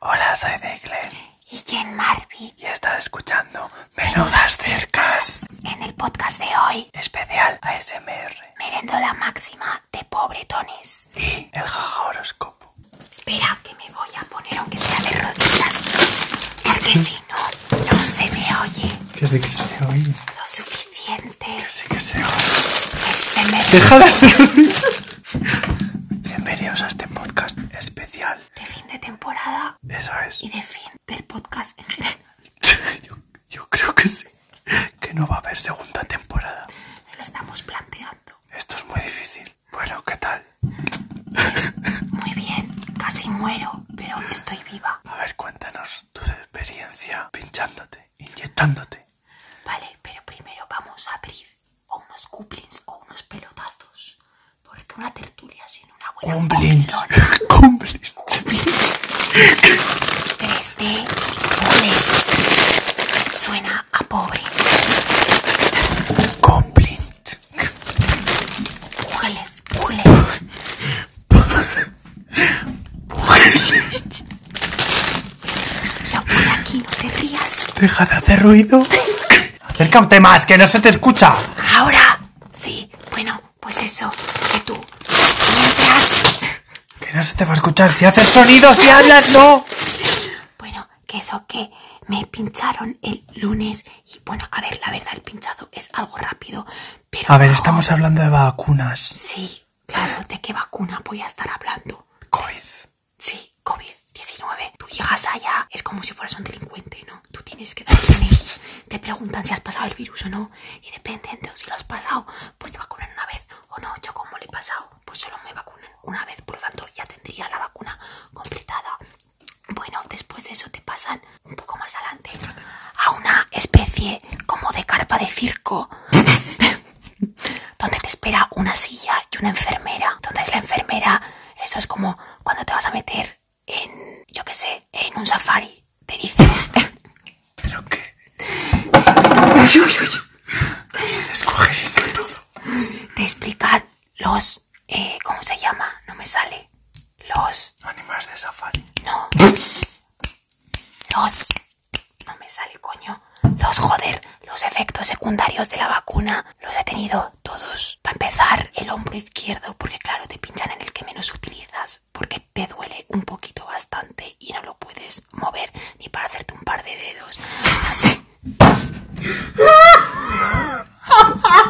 Hola, soy Declan y Jen Marby y estás escuchando Menudas Cercas, en el podcast de hoy. especial ASMR Merendola máxima de pobretones. y el jaja horóscopo. Espera que me voy a poner aunque sea de rodillas, porque si no, no se me oye ¿Qué sé que se oye? lo suficiente. ¿Qué sé que se oye? Que se me Deja de especial. de fin de temporada Eso es. y de fin del podcast en general. Yo, yo creo que sí. Que no va a haber segunda temporada. Lo estamos planteando. Esto es muy difícil. Bueno, ¿qué tal? Muy bien, casi muero, pero estoy viva. A ver, cuéntanos tu experiencia pinchándote, inyectándote. Vale, pero primero vamos a abrir o unos couplings o unos pelotazos. Porque una tertulia sin una buena Cumplins. comilona. Cumplins. 3D Pules. Suena a pobre. Cumplins. Pujeles, pujeles. Yo por aquí no te rías. Deja de hacer ruido. Acércate más, que no se te escucha. Ahora. Sí, bueno, pues eso. Que tú. Mientras. Que no se te va a escuchar. Si haces sonido, si hablas, no. Bueno, que eso que me pincharon el lunes. Y bueno, a ver, la verdad, el pinchado es algo rápido. Pero. A ver, no- estamos hablando de vacunas. Sí, claro, ¿de qué vacuna voy a estar hablando? COVID. Sí, COVID-19. Tú llegas allá, es como si fueras un delincuente, ¿no? Tienes que dar DNI. Te preguntan si has pasado el virus o no. Y dependiendo si lo has pasado, pues te vacunan una vez o no. Yo como le he pasado, pues solo me vacunan una vez. Por lo tanto, ya tendría la vacuna completada. Bueno, después de eso te pasan un poco más adelante a una especie como de carpa de circo donde te espera una silla y una enfermera. Entonces la enfermera, eso es como cuando te vas a meter en, yo qué sé, en un safari. Te dice, ¿Pero qué? Uy, uy, uy. Se descojeriza todo. te explican los, eh, ¿cómo se llama? No me sale. Los, Animales de safari. no. Los, no me sale, coño. Los, joder, los efectos secundarios de la vacuna los he tenido todos. Para empezar, el hombro izquierdo, porque claro, te pinchan en el que menos utilizas, porque te duele un poquito bastante y no lo puedes mover ni para hacerte un par de dedos. Así.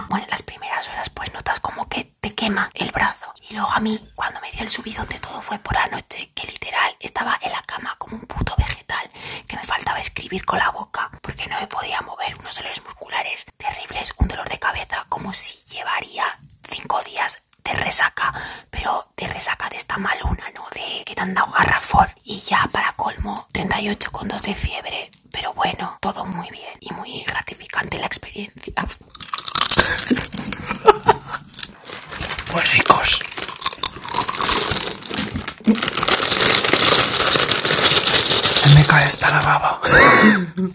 Bueno, en las primeras horas pues notas como que quema el brazo. Y luego a mí, cuando me dio el subidón de todo fue por la noche, que literal estaba en la cama como un puto vegetal, que me faltaba escribir con la boca, porque no me podía mover, unos dolores musculares terribles, un dolor de cabeza, como si llevaría cinco días de resaca, pero de resaca de esta maluna, ¿no? De que te han dado garrafón. Y ya para colmo, 38 con 2 de fiebre. Pero bueno, todo muy bien y muy gratificante la experiencia. Ricos. Se me cae esta la baba. Bueno,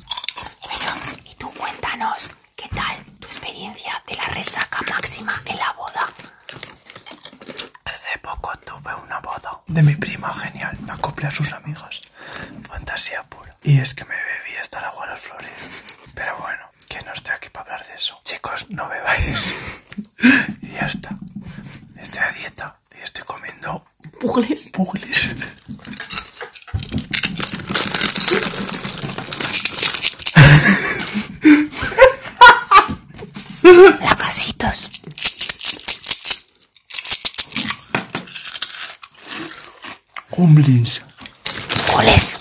y tú cuéntanos, ¿qué tal tu experiencia de la resaca máxima en la boda? Hace poco tuve una boda de mi prima genial. Me acoplé a sus amigas. Fantasía pura. Y es que me bebí hasta el agua de las flores. Pero bueno, que no estoy aquí para hablar de eso. Chicos, no bebáis. y ya está. Estoy a dieta y estoy comiendo Pules. pugles. Lacasitos. Humblins. Pules.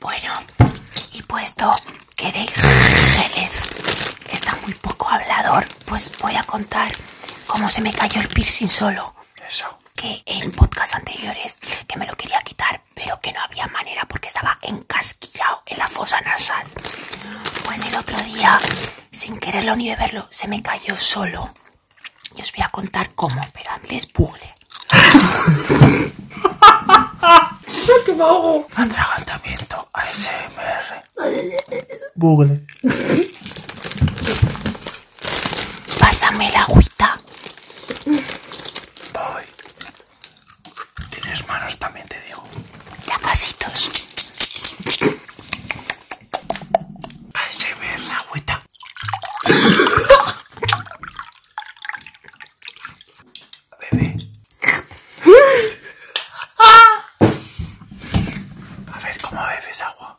Bueno, y puesto que de Jerez está muy poco hablador, pues voy a contar cómo se me cayó el piercing solo. Eso. que en podcast anteriores dije que me lo quería quitar, pero que no había manera porque estaba encasquillado en la fosa nasal. Pues el otro día, quererlo ni beberlo, se me cayó solo. Y os voy a contar cómo, pero antes bugle. Atragantamiento ASMR. Bugle. Pásame la agüita. Voy. varias manos, también te digo. Ya casitos. Ahí se ve la agüita. Bebé. A ver cómo bebes agua.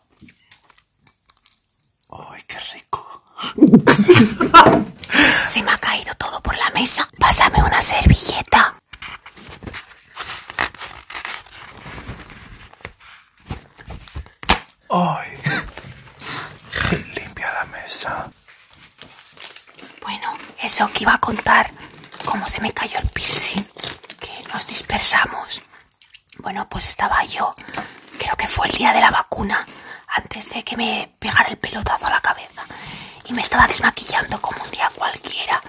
¡Ay, qué rico! Se me ha caído todo por la mesa. Pásame una servilleta. ¡Ay! Limpia la mesa. Bueno, eso que iba a contar, cómo se me cayó el piercing, que nos dispersamos. Bueno, pues estaba yo, creo que fue el día de la vacuna, antes de que me pegara el pelotazo a la cabeza. Y me estaba desmaquillando como un día cualquiera.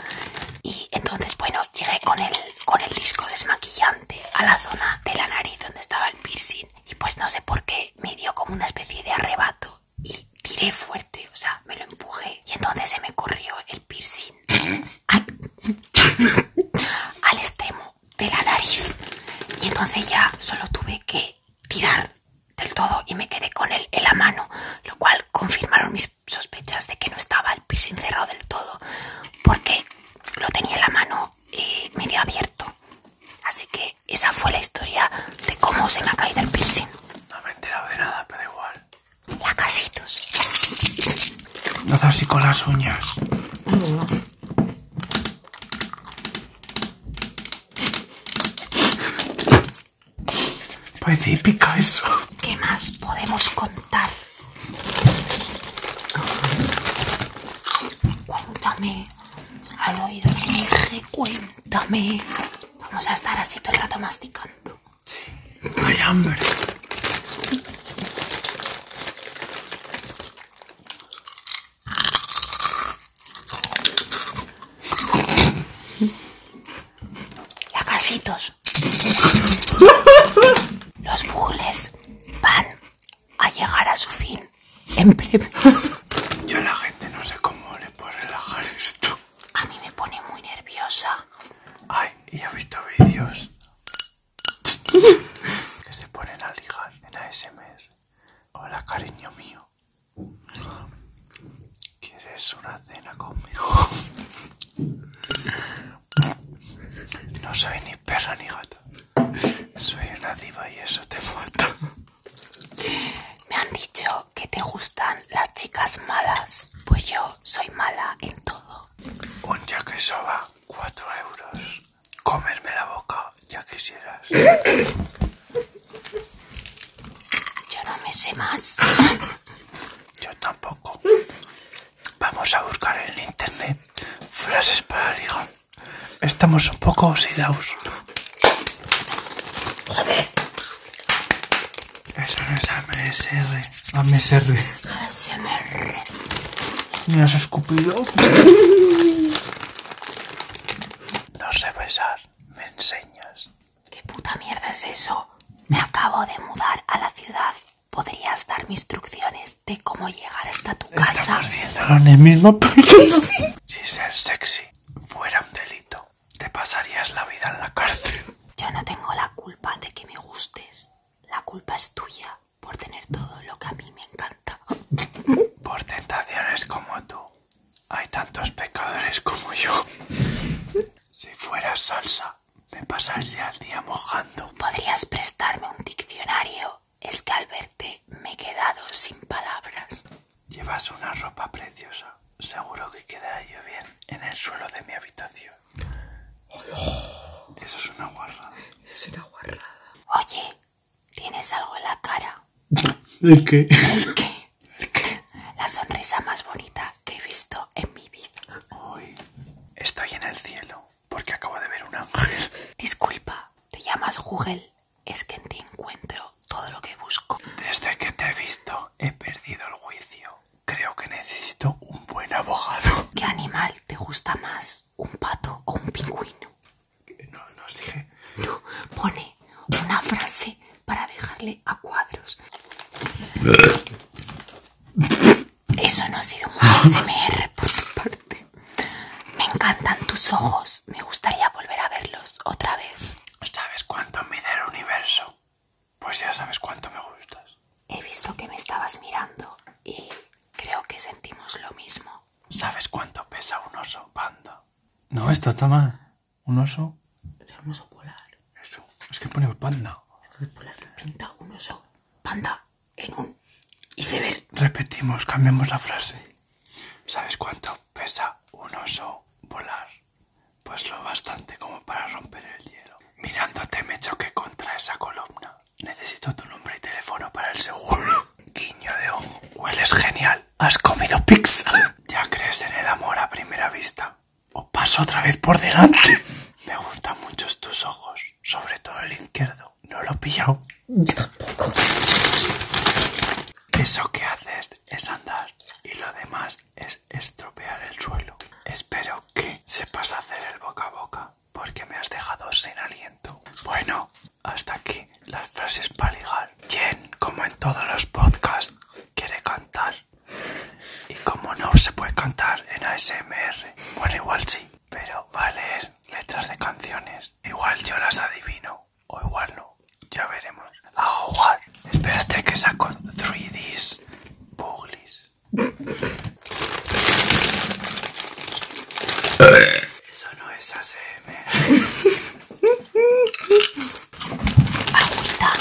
Y entonces, bueno, llegué con el, con el disco desmaquillante a la zona de la nariz donde estaba el piercing. Y pues no sé por qué me dio como una especie de arrebato. Y tiré fuerte, o sea, me lo empujé. Y entonces se me corrió el piercing al, al extremo de la nariz. Y entonces ya solo tuve que tirar del todo y me quedé con él en la mano, lo cual confirmaron mis sospechas de que no estaba el piercing cerrado del todo, porque lo tenía en la mano eh, medio abierto. Así que esa fue la historia de cómo se me ha caído el piercing. No me he enterado de nada, pero da igual. La casitos. No haz así con las uñas. Eso. ¿Qué más podemos contar? Cuéntame. Al oído hija, cuéntame. Vamos a estar así todo el rato masticando. Sí. Hay hambre. Ya casitos. Los bucles van a llegar a su fin en breve. Yo a la gente no sé cómo le puedo relajar esto. A mí me pone muy nerviosa. Ay, y he visto vídeos que se ponen a ligar en ASMR. Hola, cariño mío. ¿Quieres una cena conmigo? No soy ni perra ni gata. Soy una diva y eso te mata. Me han dicho que te gustan las chicas malas. Pues yo soy mala en todo. Un yakisoba, 4 euros. Comerme la boca, ya quisieras. Yo no me sé más. Yo tampoco. Vamos a buscar en internet frases para ligar. Estamos un poco oxidados. Joder. Eso no es AMSR. AMSR. ASMR. ¿Me has escupido? No sé besar. ¿Me enseñas? ¿Qué puta mierda es eso? Me acabo de mudar a la ciudad. ¿Podrías darme instrucciones de cómo llegar hasta tu casa? Estamos viéndolo en el mismo. Si ser sexy fuera un delito, te pasarías la vida en la cárcel. Yo no tengo la culpa de que me gustes. La culpa es tuya por tener todo lo que a mí me encanta. Por tentaciones como tú, hay tantos pecadores como yo. Si fuera salsa, me pasaría el día mojando. ¿Podrías prestarme un diccionario? Es que al verte me he quedado sin palabras. Llevas una ropa preciosa. Seguro que quedará yo bien en el suelo de mi habitación. Eso es una guarrada. Oye, ¿tienes algo en la cara? ¿El Eso no ha sido un ASMR por tu parte. Me encantan tus ojos. Me gustaría volver a verlos otra vez. ¿Sabes cuánto mide el universo? Pues ya sabes cuánto me gustas. He visto que me estabas mirando y creo que sentimos lo mismo. ¿Sabes cuánto pesa un oso panda? No, esto está mal. ¿Un oso? Es un oso polar. Eso. Es que pone panda. Repetimos, cambiamos la frase. ¿Sabes cuánto pesa un oso polar? Pues lo bastante como para romper el hielo. Mirándote me choqué contra esa columna. Necesito tu nombre y teléfono para el seguro. Guiño de ojo. Hueles genial. ¿Has comido pizza? ¿Ya crees en el amor a primera vista? ¿O paso otra vez por delante? Me gustan mucho tus ojos, sobre todo el izquierdo. No lo he pillado. Yo tampoco. Eso que haces es andar y lo demás es estropear el suelo. Espero que sepas hacer el boca a boca porque me has dejado sin aliento. Bueno, hasta aquí las frases para ligar. Jen, como en todos los podcasts, quiere cantar. Y como no se puede cantar en ASMR, bueno, igual sí, pero va a leer letras de canciones. Igual yo las adivino, o igual no, ya veremos. A jugar. Espérate que saco 3Ds. Buglis. Eso no es ASMR. Agüita.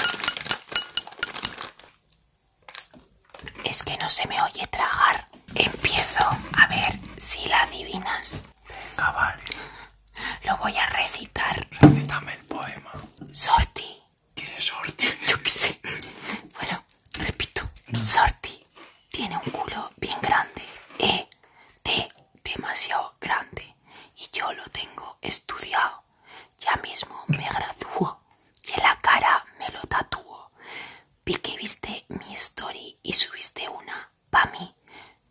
Es que no se me oye tragar. Empiezo a ver si la adivinas. Venga, vale. Lo voy a recitar. Recítame el poema. Sorti. ¿Quién es Orti? Yo qué sé. Bueno, repito. Sorti tiene un culo bien grande. E de demasiado grande. Y yo lo tengo estudiado. Ya mismo me gradúo. Y en la cara me lo tatúo. Vi que viste mi story y subiste una pa' mí.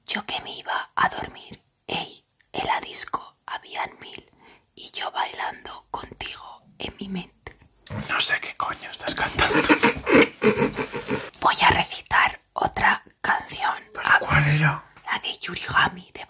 Yo que me iba a dormir. Ey, en la disco habían mil. Y yo bailando contigo en mi mente. No sé qué coño estás cantando. Voy a recitar otra canción. ¿Pero cuál era? La de Yurigami de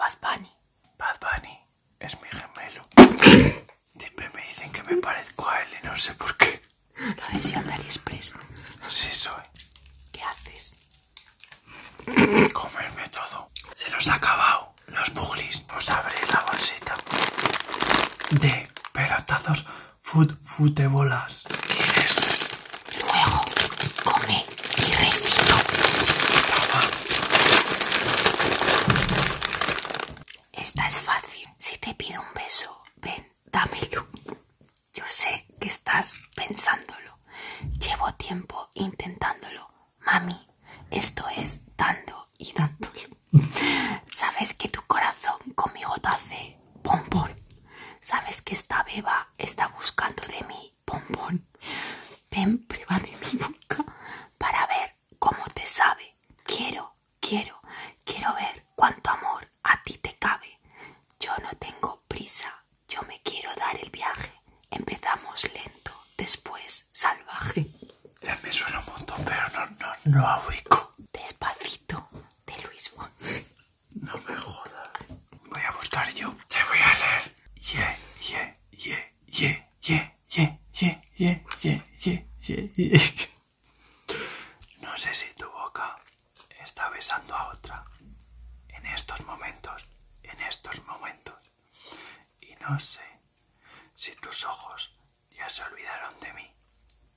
si tus ojos ya se olvidaron de mí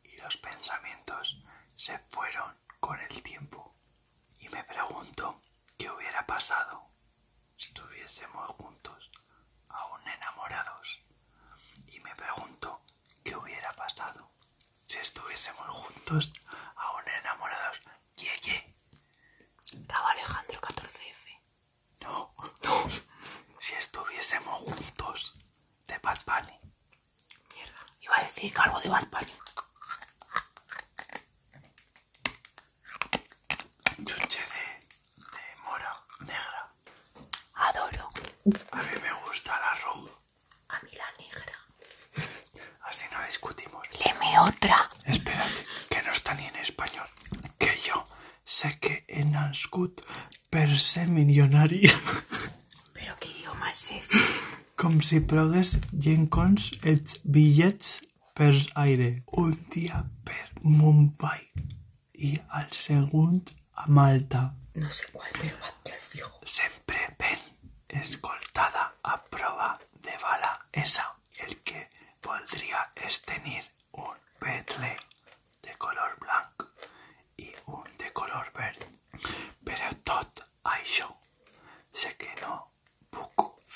y los pensamientos se fueron con el tiempo. Y me pregunto qué hubiera pasado si estuviésemos juntos, aún enamorados. Y me pregunto qué hubiera pasado si estuviésemos juntos, aún enamorados. Ye, ye. Raúl Alejandro 14F. No, no. Si estuviésemos juntos, de Bad Bunny. Iba a decir que algo de Bad Bunny. Chuche de, de mora negra. Adoro. A mí me gusta la roja. A mí la negra. Así no discutimos. Leme otra. Espérate, que no está ni en español. Que yo sé que he nascut per ser milionari. ¿Pero qué idioma es ese? Com si plogués llencons els bitllets per aire. Un dia per Mumbai i al segon a Malta. No sé cuál, pero va al fijo. Sempre ben escoltada a prova de bala esa. El que podría es tener un Bentley de color blanco y un de color verde. Però tot això sé que no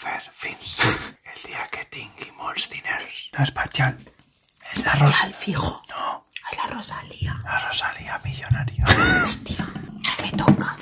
fer fins el dia que tingui molts diners. No és Batllán, és la Rosa. Al fijo. No, Ay, la Rosalía. la Rosalía millonaria. Hostia, me toca.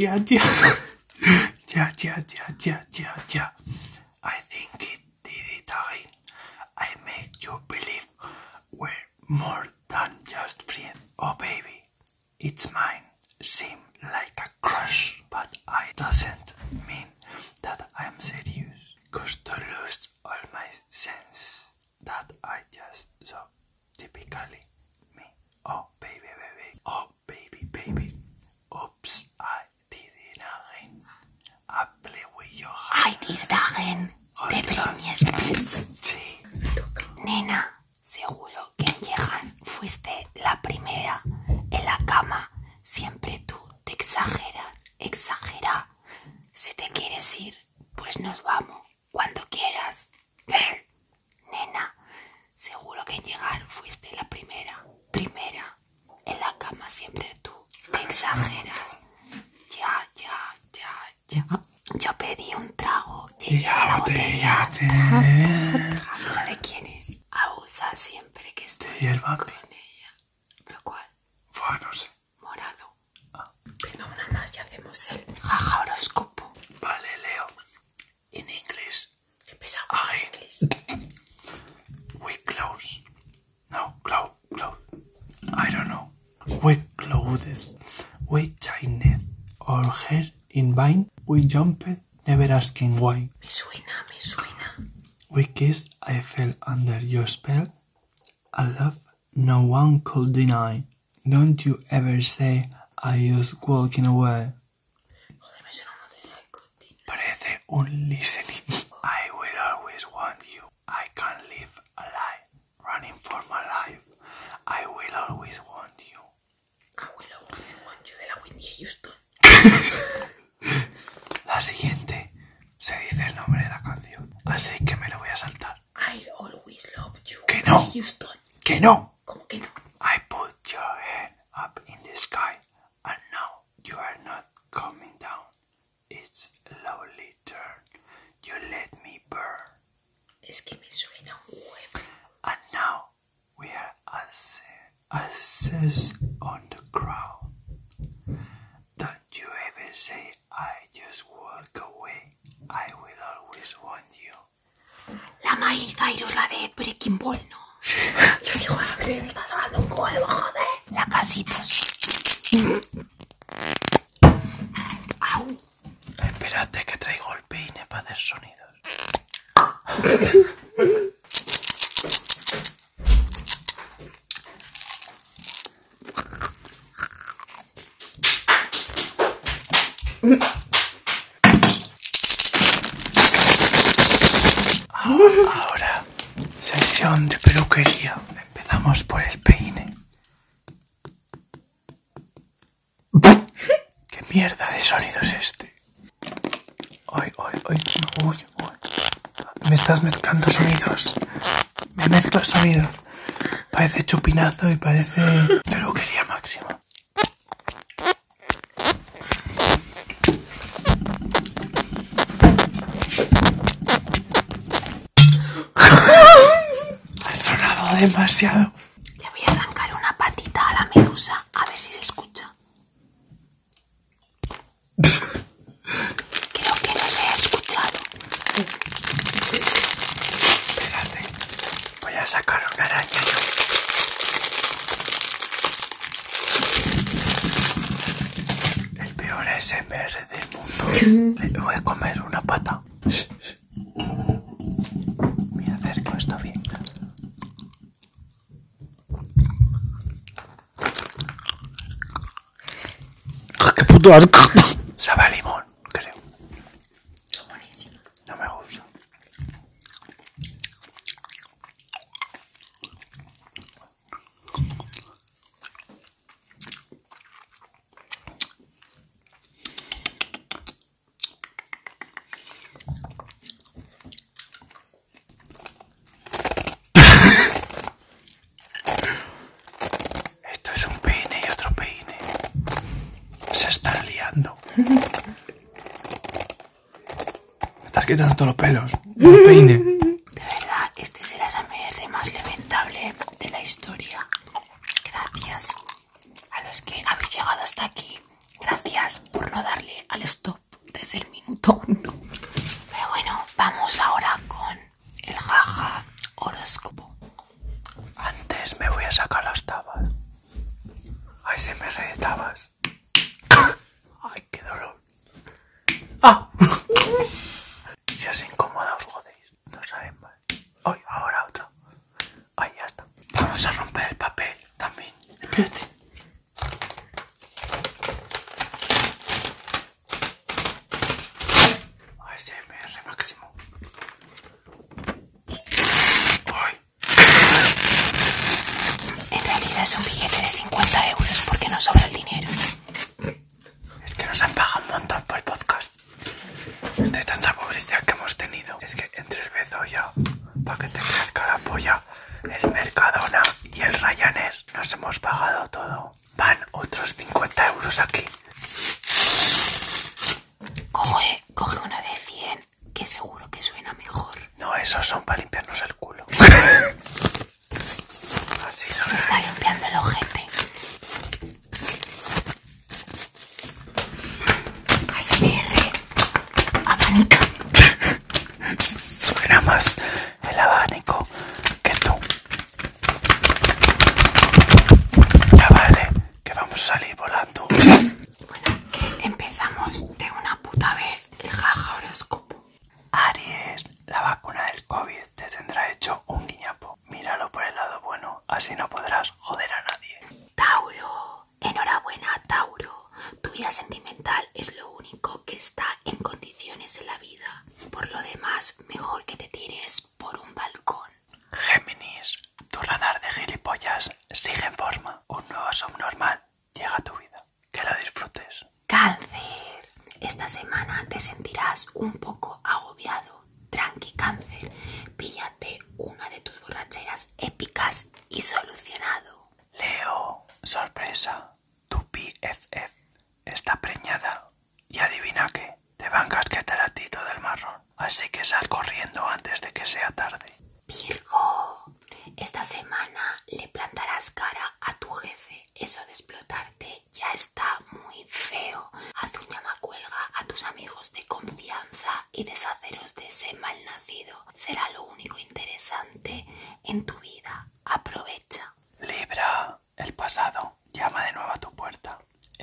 Iya. Siempre que estoy el con ella. ¿Pero cuál? Fue, no sé. Morado. Venga, una más y hacemos el jaja horóscopo. Vale, Leo. In English, Qué pesado Ay. en inglés. we close. No, close, close. I don't know. We clothed, we chained our hair in vine, we jumped, never asking why. Me suena, me suena. We kissed, I fell under your spell. A love no one could deny. Don't you ever say I was walking away. Joder, me suena. Parece un listening. I will always want you. I can't live a lie. Running for my life. I will always want you. Abuelo, Luis Juancho de la Whitney Houston. La siguiente se dice el nombre de la canción. Así que me lo voy a saltar. I always love you. Que no. Houston. ¡Que no! I put your head up in the sky, and now you are not coming down. It's slowly turn. You let me burn, Es que me suena un huevo. and now we are as asses on the ground. Don't you ever say I just walk away. I will always want you. La Miley Cyrus, la de Breaking Ball, ¿no? Yo digo, a ver, me estás hablando un huevo, joder. La casitos. Au. Espérate que traigo el sonidos. Ahora, sesión de peluquería. Empezamos por el peine. ¿Qué mierda de sonido es este? Ay, uy, uy. Me estás mezclando sonidos. Me mezclas sonidos. Parece chupinazo y parece peluquería máxima. Ha sonado demasiado. Le voy a comer una pata. Me acerco esto bien. ¡Ah, ¡Qué puto asco! Quitando todos los pelos. Un peine. De verdad, este es el ASMR más lamentable de la historia. Gracias a los que habéis llegado hasta aquí. Gracias por no darle al stop desde el minuto uno. Pero bueno, vamos ahora con el jaja horóscopo. Antes me voy a sacar las tabas. Ay, se me de tabas. Ay, qué dolor. ¡Ah! si os incomoda, os jodéis. No saben mal. Ay, ahora otra. Ay, ya está. Vamos a romper el papel también. Espérate. ASMR máximo. Ay. En realidad es un billete de 50 euros porque no sobra el dinero. Es que nos han pagado un montón por el podcast. De tanta publicidad que hemos tenido. Es que entre el Bezoya, para que te crezca la polla, el Mercadona y el Ryanair, nos hemos pagado todo. Van otros 50 euros aquí. Coge, coge una de 100 que seguro que suena mejor. No, esos son para limpiarnos el. Así son. Se está limpiando el ojete. ASMR. Abanica. Suena más el abanico que tú. Ya vale, que vamos a salir volando. Bueno, que empezamos de una puta vez el jaja horóscopo. Aries, la vacuna del COVID te tendrá hecho un guiñapo. Míralo por el lado bueno, así no podrás joder a nadie. Tauro. Enhorabuena, Tauro. Tu vida sentimental es lo único que está en condiciones en la vida. Por lo demás, mejor que te tires por un balcón. Géminis, tu radar de gilipollas sigue en forma. Un nuevo subnormal llega a tu vida. Que lo disfrutes. Cáncer. Esta semana te sentirás un poco agobiado. Tranqui, cáncer. Píllate una de tus borracheras épicas y solucionado. Leo, sorpresa, tu BFF está preñada. Y adivina qué, te van casqueteratito del marrón. Así que sal corriendo antes de que sea tarde. Virgo. Esta semana le plantarás cara a tu jefe. Eso de explotarte ya está muy feo. Haz un llamacuelga a tus amigos de confianza y deshaceros de ese malnacido. Será lo único interesante en tu vida. Aprovecha. Libra, el pasado llama de nuevo a tu puerta.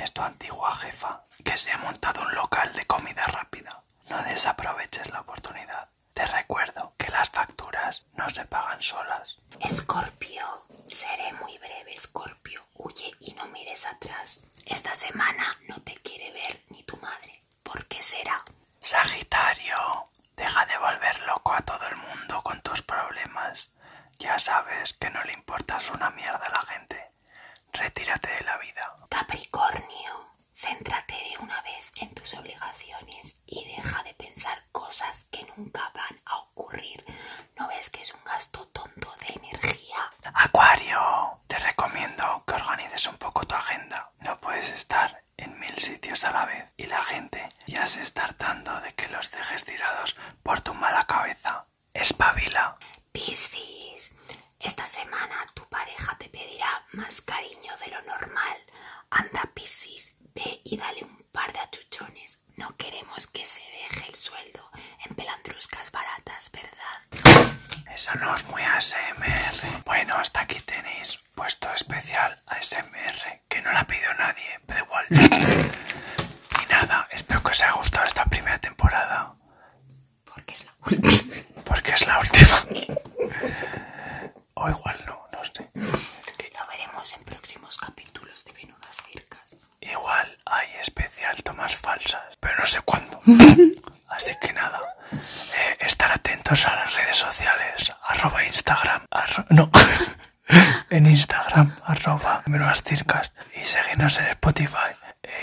Es tu antigua jefa que se ha montado un local de comida rápida. No desaproveches la oportunidad. Te recuerdo que las facturas no se pagan solas. Escorpio, seré muy breve, Escorpio. Huye y no mires atrás. Esta semana no te quiere ver ni tu madre. ¿Por qué será? Sagitario, deja de volver loco a todo el mundo con tus problemas. Ya sabes que no le importas una mierda a la gente. Retírate de la vida. Capricornio, céntrate de una vez en tus obligaciones y deja de pensar cosas que nunca van a ocurrir. ¿No ves que es un gasto tonto de energía? Acuario, te recomiendo que organices un poco tu agenda. No puedes estar en mil sitios a la vez y la gente ya se está hartando de que los Instagram. Arro... No. en Instagram, arroba menos circas. Y seguirnos en Spotify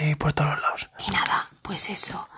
y por todos lados. Y nada, pues eso.